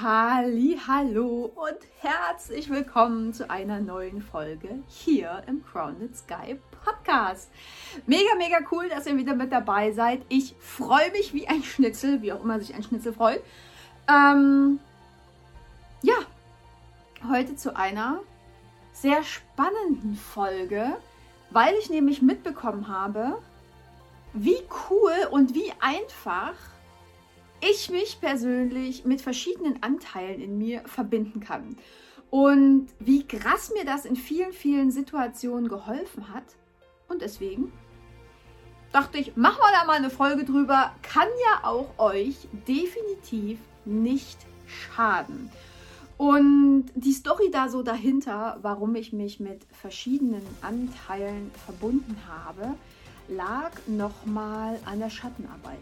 Halli, hallo und herzlich willkommen zu einer neuen Folge hier im Crowned Sky Podcast. Mega, mega cool, dass ihr wieder mit dabei seid. Ich freue mich wie ein Schnitzel, wie auch immer sich ein Schnitzel freut. Ähm, ja, heute zu einer sehr spannenden Folge, weil ich nämlich mitbekommen habe, wie cool und wie einfach ich mich persönlich mit verschiedenen Anteilen in mir verbinden kann. Und wie krass mir das in vielen, vielen Situationen geholfen hat. Und deswegen dachte ich, machen wir da mal eine Folge drüber. Kann ja auch euch definitiv nicht schaden. Und die Story da so dahinter, warum ich mich mit verschiedenen Anteilen verbunden habe, lag nochmal an der Schattenarbeit.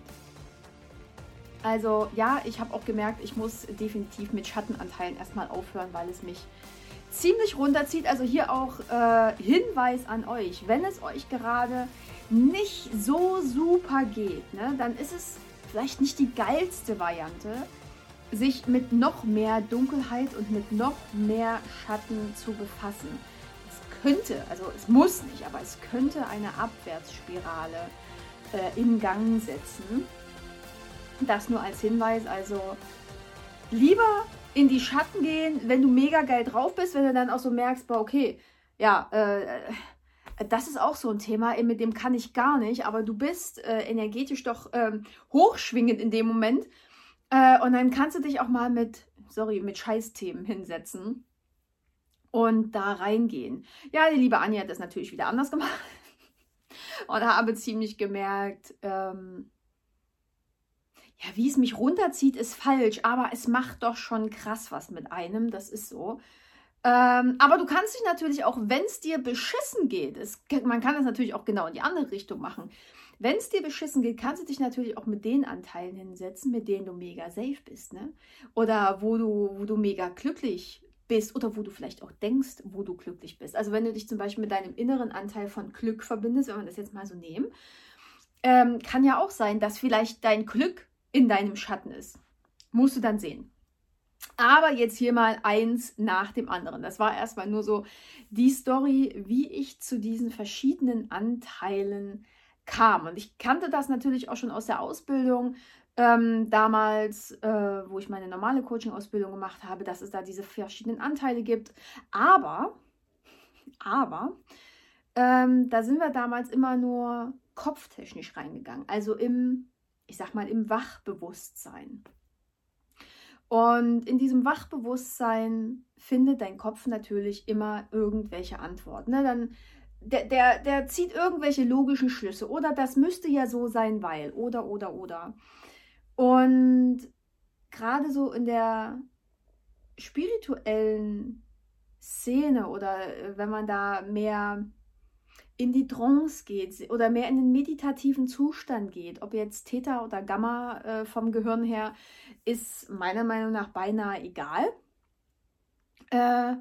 Also ja, ich habe auch gemerkt, ich muss definitiv mit Schattenanteilen erstmal aufhören, weil es mich ziemlich runterzieht. Also hier auch äh, Hinweis an euch, wenn es euch gerade nicht so super geht, ne, dann ist es vielleicht nicht die geilste Variante, sich mit noch mehr Dunkelheit und mit noch mehr Schatten zu befassen. Es könnte, also es muss nicht, aber es könnte eine Abwärtsspirale äh, in Gang setzen. Das nur als Hinweis. Also lieber in die Schatten gehen, wenn du mega geil drauf bist, wenn du dann auch so merkst, boah, okay, ja, äh, das ist auch so ein Thema, mit dem kann ich gar nicht, aber du bist äh, energetisch doch ähm, hochschwingend in dem Moment. Äh, und dann kannst du dich auch mal mit, sorry, mit Scheißthemen hinsetzen und da reingehen. Ja, die liebe Anja hat das natürlich wieder anders gemacht und habe ziemlich gemerkt, ähm, ja, wie es mich runterzieht, ist falsch, aber es macht doch schon krass was mit einem, das ist so. Ähm, aber du kannst dich natürlich auch, wenn es dir beschissen geht, es, man kann das natürlich auch genau in die andere Richtung machen. Wenn es dir beschissen geht, kannst du dich natürlich auch mit den Anteilen hinsetzen, mit denen du mega safe bist, ne? Oder wo du, wo du mega glücklich bist oder wo du vielleicht auch denkst, wo du glücklich bist. Also wenn du dich zum Beispiel mit deinem inneren Anteil von Glück verbindest, wenn wir das jetzt mal so nehmen, ähm, kann ja auch sein, dass vielleicht dein Glück in deinem Schatten ist. Musst du dann sehen. Aber jetzt hier mal eins nach dem anderen. Das war erstmal nur so die Story, wie ich zu diesen verschiedenen Anteilen kam. Und ich kannte das natürlich auch schon aus der Ausbildung. Ähm, damals, äh, wo ich meine normale Coaching-Ausbildung gemacht habe, dass es da diese verschiedenen Anteile gibt. Aber, aber, ähm, da sind wir damals immer nur kopftechnisch reingegangen. Also im ich sag mal, im Wachbewusstsein. Und in diesem Wachbewusstsein findet dein Kopf natürlich immer irgendwelche Antworten. Ne? Dann, der, der, der zieht irgendwelche logischen Schlüsse. Oder das müsste ja so sein, weil. Oder, oder, oder. Und gerade so in der spirituellen Szene oder äh, wenn man da mehr in die Trance geht oder mehr in den meditativen Zustand geht, ob jetzt Theta oder Gamma äh, vom Gehirn her, ist meiner Meinung nach beinahe egal. Äh,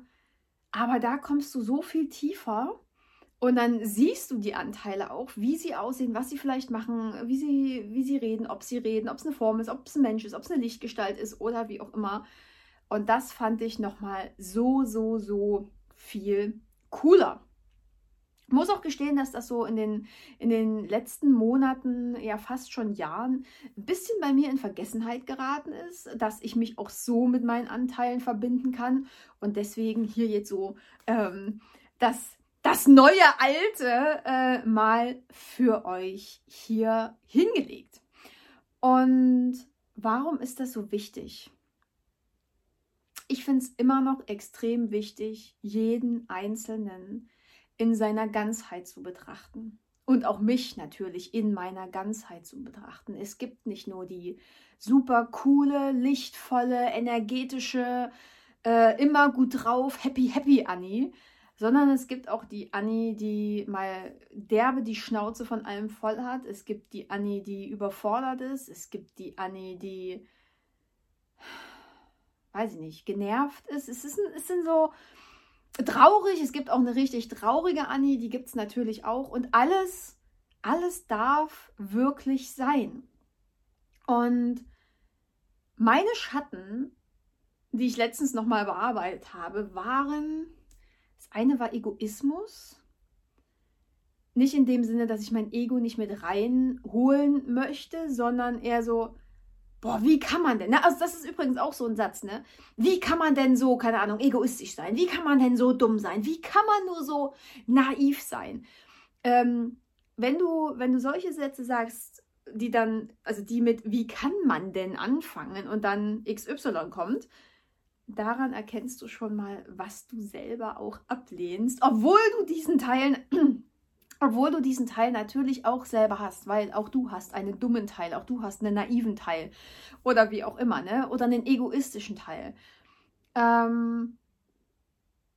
aber da kommst du so viel tiefer und dann siehst du die Anteile auch, wie sie aussehen, was sie vielleicht machen, wie sie, wie sie reden, ob sie reden, ob es eine Form ist, ob es ein Mensch ist, ob es eine Lichtgestalt ist oder wie auch immer. Und das fand ich nochmal so, so, so viel cooler muss auch gestehen, dass das so in den, in den letzten Monaten, ja fast schon Jahren, ein bisschen bei mir in Vergessenheit geraten ist, dass ich mich auch so mit meinen Anteilen verbinden kann. Und deswegen hier jetzt so ähm, das, das neue Alte äh, mal für euch hier hingelegt. Und warum ist das so wichtig? Ich finde es immer noch extrem wichtig, jeden Einzelnen in seiner Ganzheit zu betrachten. Und auch mich natürlich in meiner Ganzheit zu betrachten. Es gibt nicht nur die super coole, lichtvolle, energetische, äh, immer gut drauf, happy, happy Annie, sondern es gibt auch die Annie, die mal derbe die Schnauze von allem voll hat. Es gibt die Annie, die überfordert ist. Es gibt die Annie, die, weiß ich nicht, genervt ist. Es, ist, es sind so traurig. Es gibt auch eine richtig traurige Annie, die gibt es natürlich auch. Und alles, alles darf wirklich sein. Und meine Schatten die ich letztens nochmal bearbeitet habe, waren, das eine war Egoismus. Nicht in dem Sinne, dass ich mein Ego nicht mit reinholen möchte, sondern eher so, boah, wie kann man denn, ne? also das ist übrigens auch so ein Satz, ne? Wie kann man denn so, keine Ahnung, egoistisch sein? Wie kann man denn so dumm sein? Wie kann man nur so naiv sein? Ähm, wenn du, wenn du solche Sätze sagst, die dann, also die mit, wie kann man denn anfangen und dann XY kommt, daran erkennst du schon mal, was du selber auch ablehnst, obwohl du diesen Teilen, obwohl du diesen Teil natürlich auch selber hast, weil auch du hast einen dummen Teil, auch du hast einen naiven Teil oder wie auch immer, ne? Oder einen egoistischen Teil. Ähm,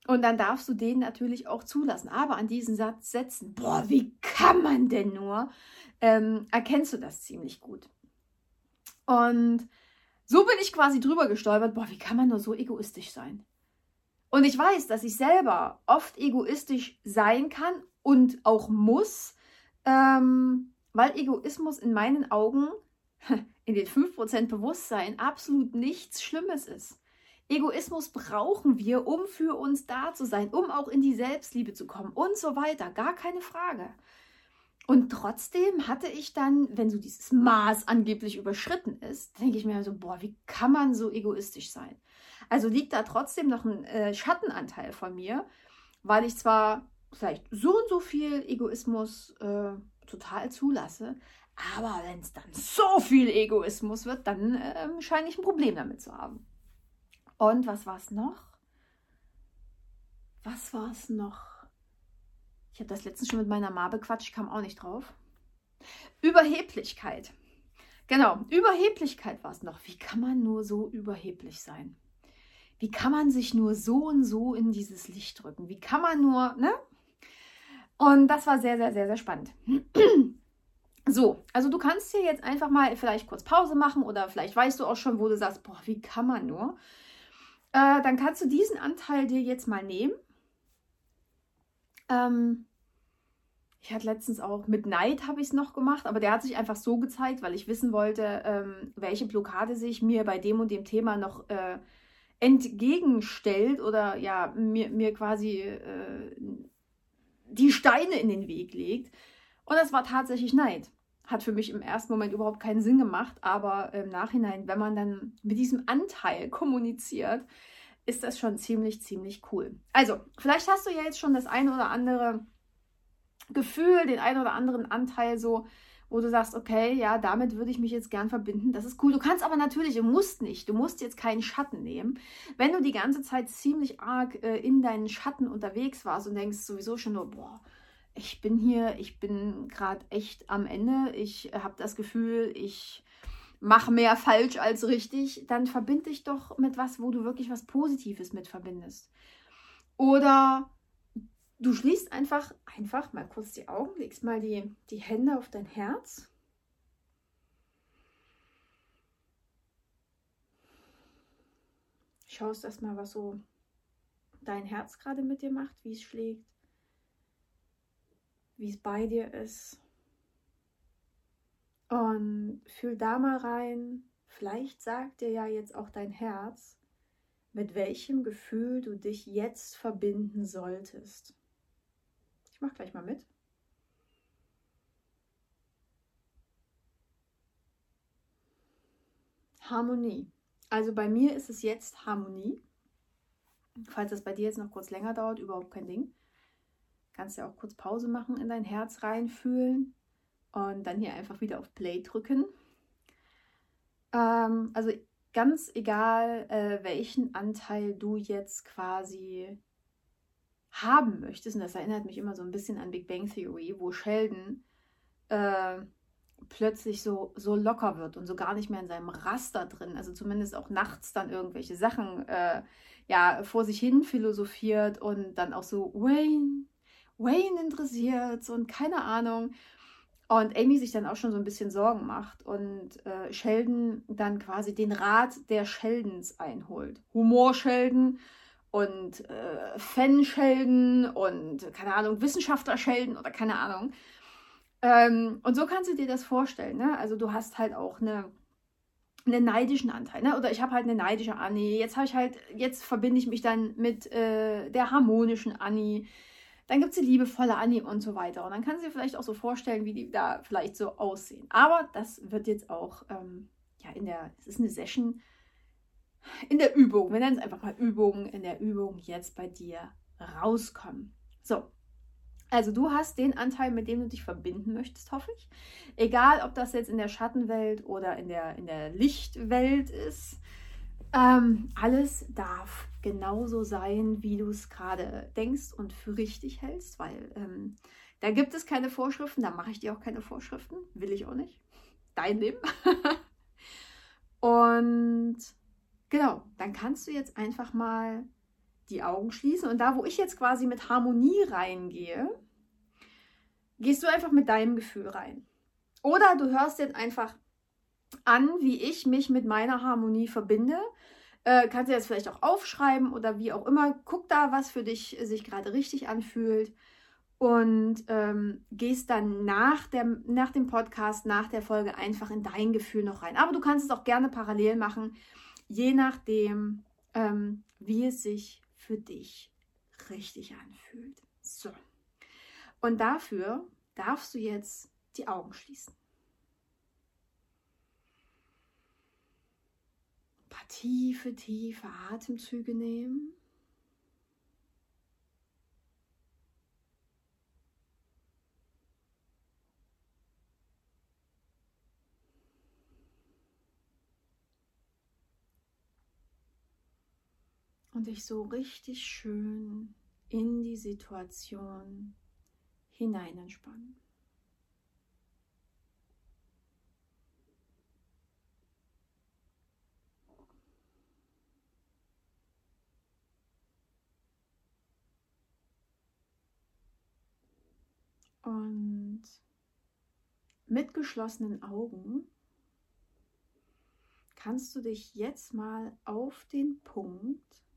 und dann darfst du den natürlich auch zulassen. Aber an diesen Satz setzen, boah, wie kann man denn nur, ähm, erkennst du das ziemlich gut. Und so bin ich quasi drüber gestolpert, boah, wie kann man nur so egoistisch sein? Und ich weiß, dass ich selber oft egoistisch sein kann und auch muss, ähm, weil Egoismus in meinen Augen in den 5% Bewusstsein absolut nichts Schlimmes ist. Egoismus brauchen wir, um für uns da zu sein, um auch in die Selbstliebe zu kommen und so weiter. Gar keine Frage. Und trotzdem hatte ich dann, wenn so dieses Maß angeblich überschritten ist, denke ich mir so, boah, wie kann man so egoistisch sein? Also liegt da trotzdem noch ein äh, Schattenanteil von mir, weil ich zwar vielleicht so und so viel Egoismus äh, total zulasse, aber wenn es dann so viel Egoismus wird, dann äh, scheine ich ein Problem damit zu haben. Und was war es noch? Was war es noch? Ich habe das letztens schon mit meiner Ma bequatscht, ich kam auch nicht drauf. Überheblichkeit. Genau, Überheblichkeit war es noch. Wie kann man nur so überheblich sein? Wie kann man sich nur so und so in dieses Licht drücken? Wie kann man nur, ne? Und das war sehr, sehr, sehr, sehr spannend. So, also du kannst hier jetzt einfach mal vielleicht kurz Pause machen oder vielleicht weißt du auch schon, wo du sagst, boah, wie kann man nur? Äh, dann kannst du diesen Anteil dir jetzt mal nehmen. Ähm, ich hatte letztens auch mit Neid habe ich es noch gemacht, aber der hat sich einfach so gezeigt, weil ich wissen wollte, ähm, welche Blockade sich mir bei dem und dem Thema noch äh, entgegenstellt oder ja, mir, mir quasi äh, die Steine in den Weg legt. Und das war tatsächlich Neid. Hat für mich im ersten Moment überhaupt keinen Sinn gemacht, aber im Nachhinein, wenn man dann mit diesem Anteil kommuniziert, ist das schon ziemlich, ziemlich cool. Also, vielleicht hast du ja jetzt schon das eine oder andere Gefühl, den einen oder anderen Anteil so, wo du sagst, okay, ja, damit würde ich mich jetzt gern verbinden. Das ist cool. Du kannst aber natürlich, du musst nicht, du musst jetzt keinen Schatten nehmen. Wenn du die ganze Zeit ziemlich arg äh, in deinen Schatten unterwegs warst und denkst sowieso schon nur, boah, ich bin hier, ich bin gerade echt am Ende, ich habe das Gefühl, ich mache mehr falsch als richtig, dann verbinde dich doch mit was, wo du wirklich was Positives mit verbindest. Oder Du schließt einfach, einfach mal kurz die Augen, legst mal die, die Hände auf dein Herz. Schaust erstmal, was so dein Herz gerade mit dir macht, wie es schlägt, wie es bei dir ist. Und fühl da mal rein, vielleicht sagt dir ja jetzt auch dein Herz, mit welchem Gefühl du dich jetzt verbinden solltest. Ich mache gleich mal mit. Harmonie. Also bei mir ist es jetzt Harmonie. Falls das bei dir jetzt noch kurz länger dauert, überhaupt kein Ding. Kannst ja auch kurz Pause machen, in dein Herz reinfühlen und dann hier einfach wieder auf Play drücken. Ähm, also ganz egal, äh, welchen Anteil du jetzt quasi haben möchtest, und das erinnert mich immer so ein bisschen an Big Bang Theory, wo Sheldon äh, plötzlich so, so locker wird und so gar nicht mehr in seinem Raster drin, also zumindest auch nachts dann irgendwelche Sachen äh, ja, vor sich hin philosophiert und dann auch so Wayne, Wayne interessiert und keine Ahnung. Und Amy sich dann auch schon so ein bisschen Sorgen macht und äh, Sheldon dann quasi den Rat der Sheldons einholt. Humor-Sheldon und äh, Fanschelden und keine Ahnung, Wissenschaftlerschelden oder keine Ahnung. Ähm, und so kannst du dir das vorstellen. Ne? Also du hast halt auch eine, einen neidischen Anteil, ne? Oder ich habe halt eine neidische Annie. Jetzt habe ich halt, jetzt verbinde ich mich dann mit äh, der harmonischen Annie. Dann gibt es die liebevolle Annie und so weiter. Und dann kann sie dir vielleicht auch so vorstellen, wie die da vielleicht so aussehen. Aber das wird jetzt auch, ähm, ja, in der, es ist eine Session in der Übung. Wir nennen es einfach mal Übung, in der Übung jetzt bei dir rauskommen. So, also du hast den Anteil, mit dem du dich verbinden möchtest, hoffe ich. Egal, ob das jetzt in der Schattenwelt oder in der, in der Lichtwelt ist. Ähm, alles darf genauso sein, wie du es gerade denkst und für richtig hältst, weil ähm, da gibt es keine Vorschriften, da mache ich dir auch keine Vorschriften, will ich auch nicht. Dein Leben. und genau, dann kannst du jetzt einfach mal die Augen schließen. Und da, wo ich jetzt quasi mit Harmonie reingehe, gehst du einfach mit deinem Gefühl rein. Oder du hörst jetzt einfach an, wie ich mich mit meiner Harmonie verbinde. Äh, kannst du jetzt vielleicht auch aufschreiben oder wie auch immer. Guck da, was für dich sich gerade richtig anfühlt. Und ähm, gehst dann nach, der, nach dem Podcast, nach der Folge einfach in dein Gefühl noch rein. Aber du kannst es auch gerne parallel machen, je nachdem, ähm, wie es sich für dich richtig anfühlt. So. Und dafür darfst du jetzt die Augen schließen. Ein paar tiefe, tiefe Atemzüge nehmen. Und dich so richtig schön in die Situation hinein entspannen. Und mit geschlossenen Augen kannst du dich jetzt mal auf den Punkt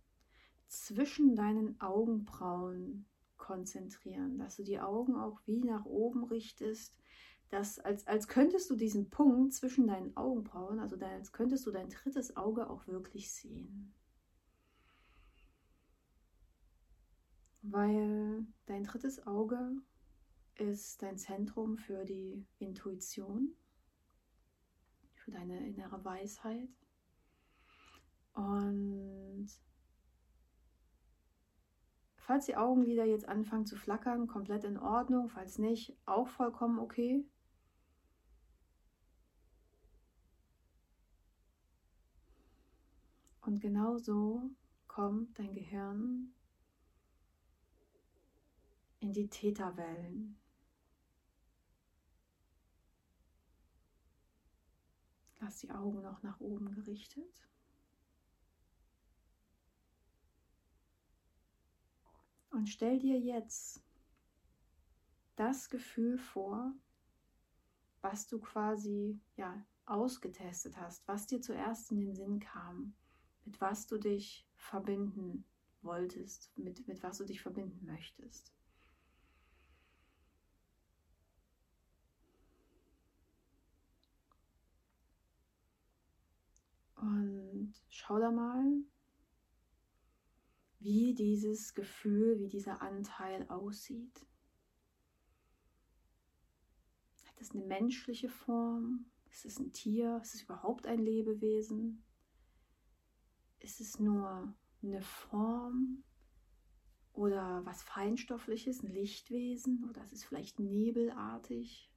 zwischen deinen Augenbrauen konzentrieren, dass du die Augen auch wie nach oben richtest, dass, als, als könntest du diesen Punkt zwischen deinen Augenbrauen, also als könntest du dein drittes Auge auch wirklich sehen. Weil dein drittes Auge ist dein Zentrum für die Intuition, für deine innere Weisheit. Und Falls die Augenlider jetzt anfangen zu flackern, komplett in Ordnung. Falls nicht, auch vollkommen okay. Und genau so kommt dein Gehirn in die Täterwellen. Lass die Augen noch nach oben gerichtet. Und stell dir jetzt das Gefühl vor, was du quasi ja ausgetestet hast, was dir zuerst in den Sinn kam, mit was du dich verbinden wolltest, mit, mit was du dich verbinden möchtest. Und schau da mal, wie dieses Gefühl, wie dieser Anteil aussieht. Hat es eine menschliche Form? Ist es ein Tier? Ist es überhaupt ein Lebewesen? Ist es nur eine Form oder was Feinstoffliches, ein Lichtwesen oder ist es vielleicht nebelartig?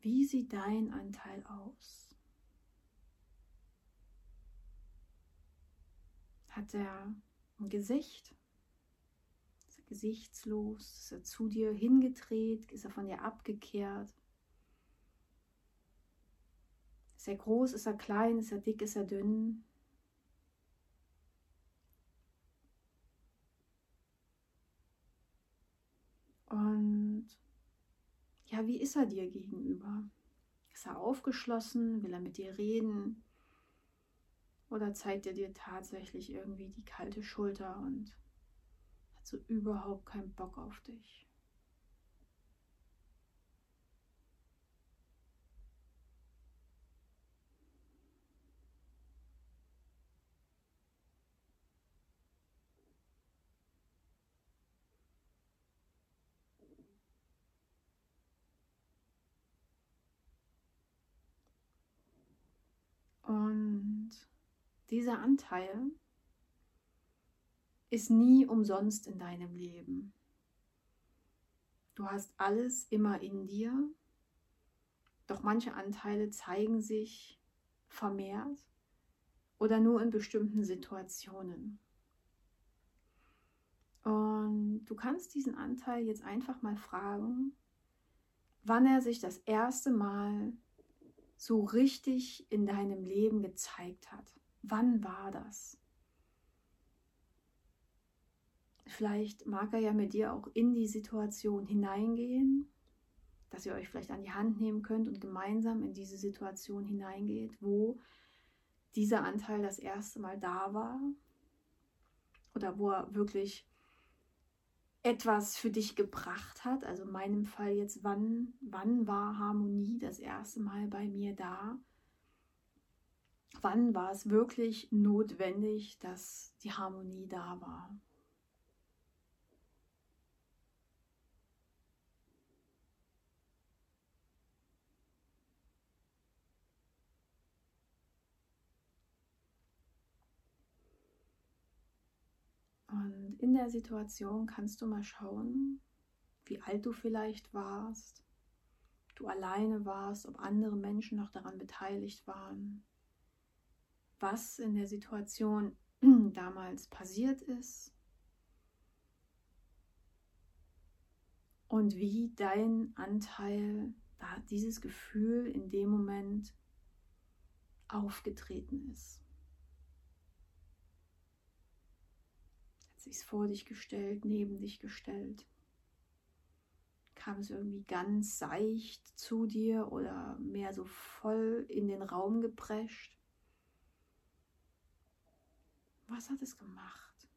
Wie sieht dein Anteil aus? Hat er ein Gesicht? Ist er gesichtslos? Ist er zu dir hingedreht? Ist er von dir abgekehrt? Ist er groß? Ist er klein? Ist er dick? Ist er dünn? Und ja, wie ist er dir gegenüber? Ist er aufgeschlossen? Will er mit dir reden? Oder zeigt er dir tatsächlich irgendwie die kalte Schulter und hat so überhaupt keinen Bock auf dich? Und dieser Anteil ist nie umsonst in deinem Leben. Du hast alles immer in dir, doch manche Anteile zeigen sich vermehrt oder nur in bestimmten Situationen. Und du kannst diesen Anteil jetzt einfach mal fragen, wann er sich das erste Mal so richtig in deinem Leben gezeigt hat. Wann war das? Vielleicht mag er ja mit dir auch in die Situation hineingehen, dass ihr euch vielleicht an die Hand nehmen könnt und gemeinsam in diese Situation hineingeht, wo dieser Anteil das erste Mal da war oder wo er wirklich etwas für dich gebracht hat. Also in meinem Fall jetzt, wann, wann war Harmonie das erste Mal bei mir da? Wann war es wirklich notwendig, dass die Harmonie da war? Und in der Situation kannst du mal schauen, wie alt du vielleicht warst, du alleine warst, ob andere Menschen noch daran beteiligt waren, was in der Situation damals passiert ist und wie dein Anteil, dieses Gefühl in dem Moment aufgetreten ist. sich vor dich gestellt, neben dich gestellt. Kam es irgendwie ganz seicht zu dir oder mehr so voll in den Raum geprescht? Was hat es gemacht?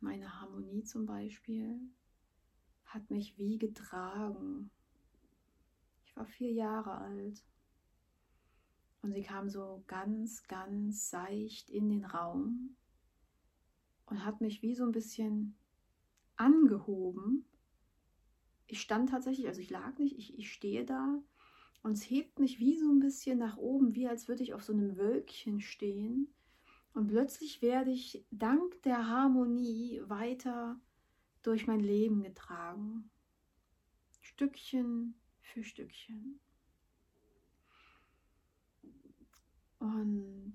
Meine Harmonie zum Beispiel hat mich wie getragen. Ich war vier Jahre alt und sie kam so ganz, ganz seicht in den Raum und hat mich wie so ein bisschen angehoben. Ich stand tatsächlich, also ich lag nicht, ich, ich stehe da und es hebt mich wie so ein bisschen nach oben, wie als würde ich auf so einem Wölkchen stehen. Und plötzlich werde ich dank der Harmonie weiter durch mein Leben getragen, Stückchen für Stückchen. Und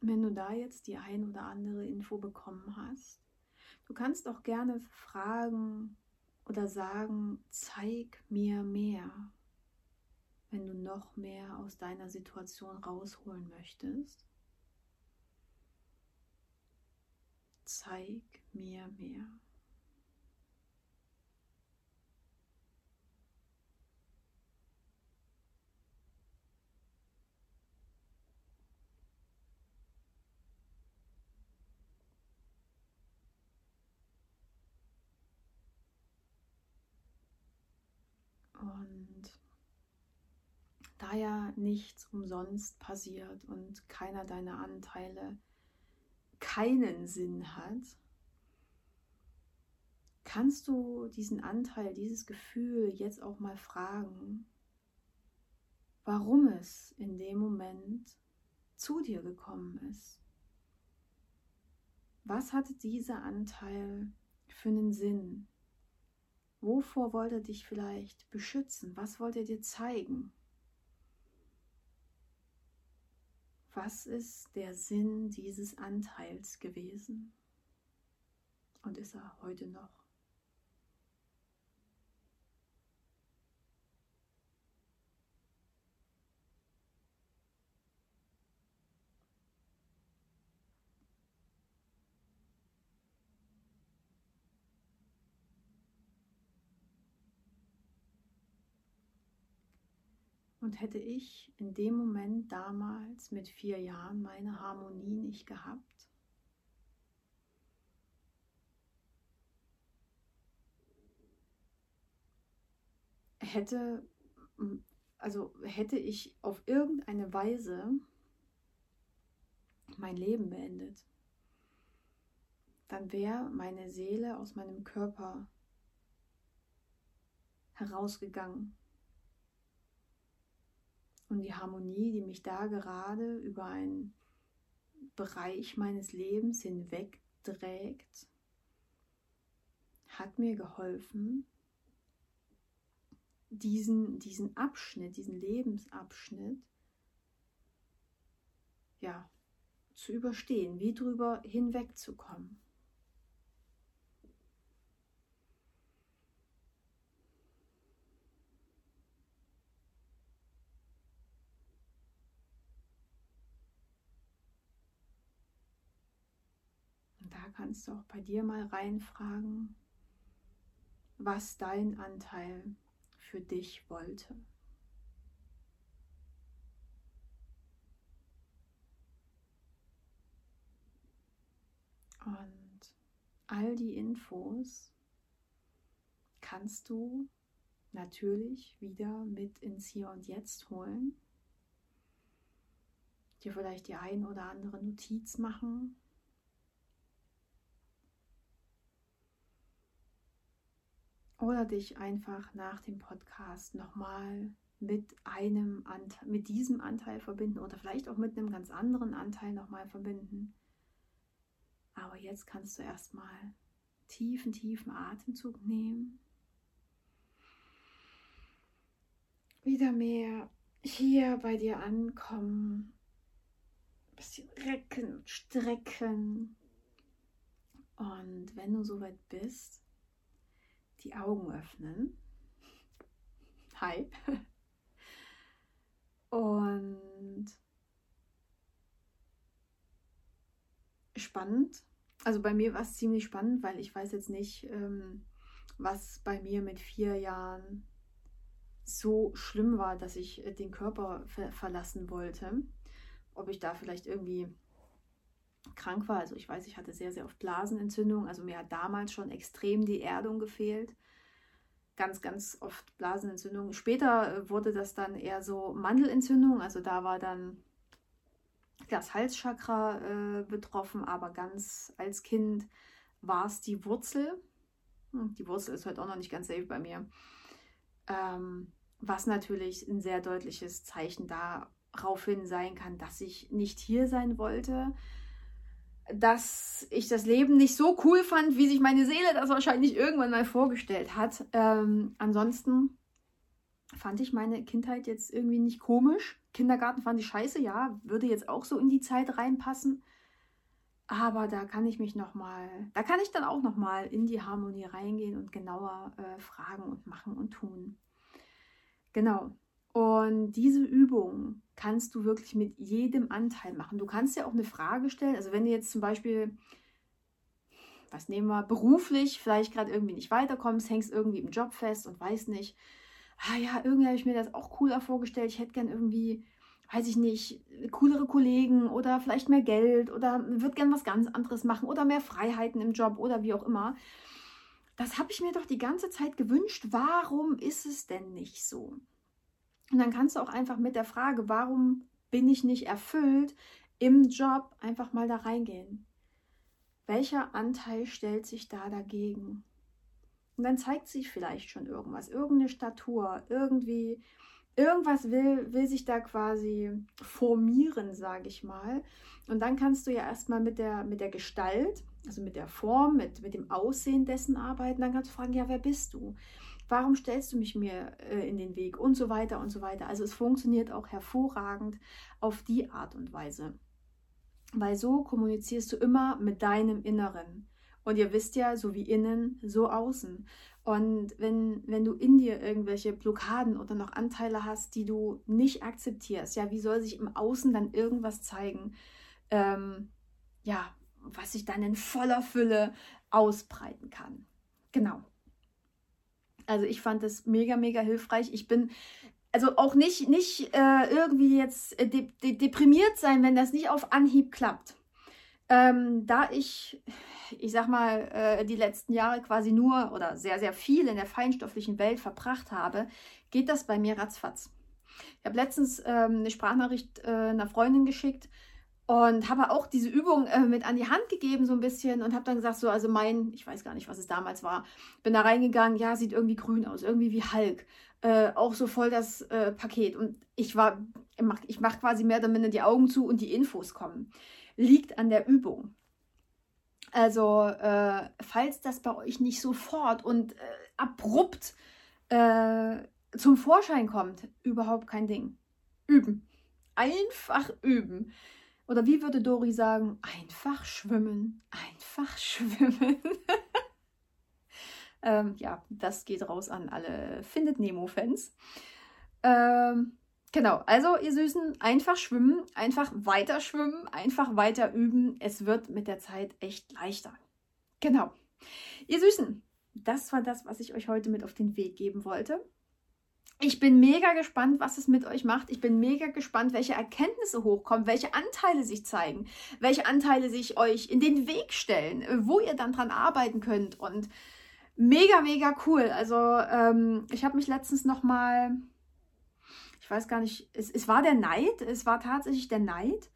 wenn du da jetzt die ein oder andere Info bekommen hast, du kannst auch gerne fragen oder sagen, zeig mir mehr, wenn du noch mehr aus deiner Situation rausholen möchtest. zeig mir mehr. Da ja nichts umsonst passiert und keiner deiner Anteile keinen Sinn hat, kannst du diesen Anteil, dieses Gefühl jetzt auch mal fragen, warum es in dem Moment zu dir gekommen ist. Was hatte dieser Anteil für einen Sinn? Wovor wollte er dich vielleicht beschützen? Was wollte er dir zeigen? Was ist der Sinn dieses Anteils gewesen? Und ist er heute noch? Und hätte ich in dem Moment damals mit vier Jahren meine Harmonie nicht gehabt, hätte, also hätte ich auf irgendeine Weise mein Leben beendet, dann wäre meine Seele aus meinem Körper herausgegangen. Und die Harmonie, die mich da gerade über einen Bereich meines Lebens hinweg trägt, hat mir geholfen, diesen, diesen Abschnitt, diesen Lebensabschnitt, ja, zu überstehen, wie drüber hinwegzukommen. Kannst du auch bei dir mal reinfragen, was dein Anteil für dich wollte. Und all die Infos kannst du natürlich wieder mit ins Hier und Jetzt holen. Dir vielleicht die ein oder andere Notiz machen, Oder dich einfach nach dem Podcast nochmal mit einem Anteil, mit diesem Anteil verbinden oder vielleicht auch mit einem ganz anderen Anteil nochmal verbinden. Aber jetzt kannst du erstmal tiefen, tiefen Atemzug nehmen. Wieder mehr hier bei dir ankommen. Ein bisschen recken, strecken. Und wenn du soweit bist, die Augen öffnen. Hi. Und spannend. Also bei mir war es ziemlich spannend, weil ich weiß jetzt nicht, ähm, was bei mir mit vier Jahren so schlimm war, dass ich äh, den Körper ver verlassen wollte. Ob ich da vielleicht irgendwie krank war. Also ich weiß, ich hatte sehr, sehr oft Blasenentzündung. Also mir hat damals schon extrem die Erdung gefehlt. Ganz, ganz oft Blasenentzündung. Später äh, wurde das dann eher so Mandelentzündung. Also da war dann das Halschakra äh, betroffen, aber ganz als Kind war es die Wurzel. Hm, die Wurzel ist heute auch noch nicht ganz safe bei mir. Ähm, was natürlich ein sehr deutliches Zeichen daraufhin sein kann, dass ich nicht hier sein wollte, dass ich das Leben nicht so cool fand, wie sich meine Seele das wahrscheinlich irgendwann mal vorgestellt hat. Ähm, ansonsten fand ich meine Kindheit jetzt irgendwie nicht komisch. Kindergarten fand ich scheiße, ja, würde jetzt auch so in die Zeit reinpassen. Aber da kann ich mich noch mal, da kann ich dann auch noch mal in die Harmonie reingehen und genauer äh, fragen und machen und tun. Genau. Und diese Übung kannst du wirklich mit jedem Anteil machen. Du kannst ja auch eine Frage stellen. Also wenn du jetzt zum Beispiel, was nehmen wir, beruflich vielleicht gerade irgendwie nicht weiterkommst, hängst irgendwie im Job fest und weißt nicht, ah ja, irgendwie habe ich mir das auch cooler vorgestellt. Ich hätte gern irgendwie, weiß ich nicht, coolere Kollegen oder vielleicht mehr Geld oder würde gern was ganz anderes machen oder mehr Freiheiten im Job oder wie auch immer. Das habe ich mir doch die ganze Zeit gewünscht. Warum ist es denn nicht so? Und dann kannst du auch einfach mit der Frage, warum bin ich nicht erfüllt, im Job einfach mal da reingehen. Welcher Anteil stellt sich da dagegen? Und dann zeigt sich vielleicht schon irgendwas, irgendeine Statur, irgendwie, irgendwas will, will sich da quasi formieren, sage ich mal. Und dann kannst du ja erstmal mit der, mit der Gestalt, also mit der Form, mit, mit dem Aussehen dessen arbeiten. Dann kannst du fragen, ja, wer bist du? Warum stellst du mich mir äh, in den Weg? Und so weiter und so weiter. Also es funktioniert auch hervorragend auf die Art und Weise. Weil so kommunizierst du immer mit deinem Inneren. Und ihr wisst ja, so wie innen, so außen. Und wenn, wenn du in dir irgendwelche Blockaden oder noch Anteile hast, die du nicht akzeptierst, ja, wie soll sich im Außen dann irgendwas zeigen? Ähm, ja, was sich dann in voller Fülle ausbreiten kann. Genau. Also ich fand das mega, mega hilfreich. Ich bin also auch nicht, nicht äh, irgendwie jetzt äh, de de deprimiert sein, wenn das nicht auf Anhieb klappt. Ähm, da ich, ich sag mal, äh, die letzten Jahre quasi nur oder sehr, sehr viel in der feinstofflichen Welt verbracht habe, geht das bei mir ratzfatz. Ich habe letztens ähm, eine Sprachnachricht äh, einer Freundin geschickt Und habe auch diese Übung äh, mit an die Hand gegeben, so ein bisschen, und habe dann gesagt, so, also mein, ich weiß gar nicht, was es damals war, bin da reingegangen, ja, sieht irgendwie grün aus, irgendwie wie Hulk. Äh, auch so voll das äh, Paket. Und ich war, ich mache mach quasi mehr oder minder die Augen zu und die Infos kommen. Liegt an der Übung. Also, äh, falls das bei euch nicht sofort und äh, abrupt äh, zum Vorschein kommt, überhaupt kein Ding. Üben. Einfach üben. Oder wie würde Dori sagen? Einfach schwimmen. Einfach schwimmen. ähm, ja, das geht raus an alle Findet Nemo-Fans. Ähm, genau, also ihr Süßen, einfach schwimmen, einfach weiter schwimmen, einfach weiter üben. Es wird mit der Zeit echt leichter. Genau. Ihr Süßen, das war das, was ich euch heute mit auf den Weg geben wollte. Ich bin mega gespannt, was es mit euch macht. Ich bin mega gespannt, welche Erkenntnisse hochkommen, welche Anteile sich zeigen, welche Anteile sich euch in den Weg stellen, wo ihr dann dran arbeiten könnt. Und mega, mega cool. Also ähm, ich habe mich letztens noch mal, ich weiß gar nicht, es, es war der Neid, es war tatsächlich der Neid.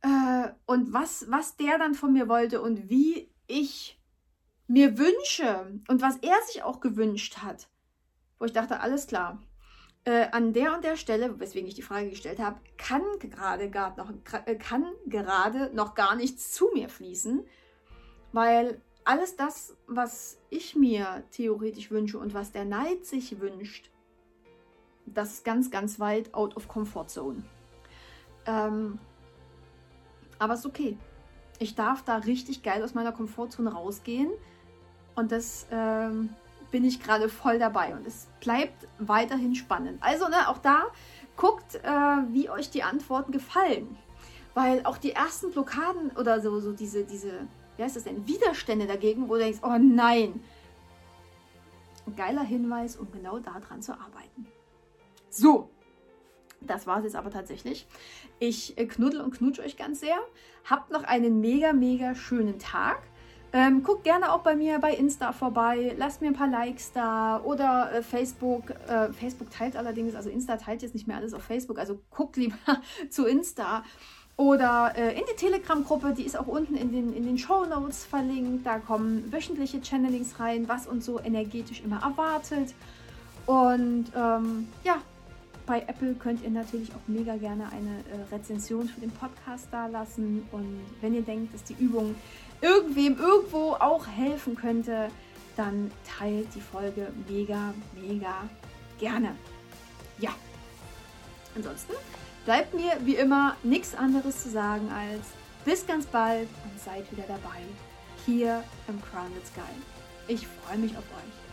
Äh, und was, was der dann von mir wollte und wie ich mir wünsche und was er sich auch gewünscht hat wo ich dachte, alles klar. Äh, an der und der Stelle, weswegen ich die Frage gestellt habe, kann gerade, noch, äh, kann gerade noch gar nichts zu mir fließen, weil alles das, was ich mir theoretisch wünsche und was der Neid sich wünscht, das ist ganz, ganz weit out of comfort zone. Ähm, aber es ist okay. Ich darf da richtig geil aus meiner Komfortzone rausgehen und das ähm, bin ich gerade voll dabei und es bleibt weiterhin spannend. Also ne, auch da guckt, äh, wie euch die Antworten gefallen. Weil auch die ersten Blockaden oder so, so diese, diese, wie heißt das denn, Widerstände dagegen, wo du denkst, oh nein. Ein geiler Hinweis, um genau daran zu arbeiten. So, das war es jetzt aber tatsächlich. Ich äh, knuddel und knutsche euch ganz sehr. Habt noch einen mega, mega schönen Tag. Ähm, guckt gerne auch bei mir bei Insta vorbei, lasst mir ein paar Likes da oder äh, Facebook. Äh, Facebook teilt allerdings, also Insta teilt jetzt nicht mehr alles auf Facebook, also guckt lieber zu Insta. Oder äh, in die Telegram-Gruppe, die ist auch unten in den, in den Show Notes verlinkt. Da kommen wöchentliche Channelings rein, was uns so energetisch immer erwartet. Und ähm, ja, bei Apple könnt ihr natürlich auch mega gerne eine äh, Rezension für den Podcast da lassen. Und wenn ihr denkt, dass die Übung irgendwem irgendwo auch helfen könnte, dann teilt die Folge mega, mega gerne. Ja, ansonsten bleibt mir wie immer nichts anderes zu sagen als bis ganz bald und seid wieder dabei hier im Crowned Sky. Ich freue mich auf euch.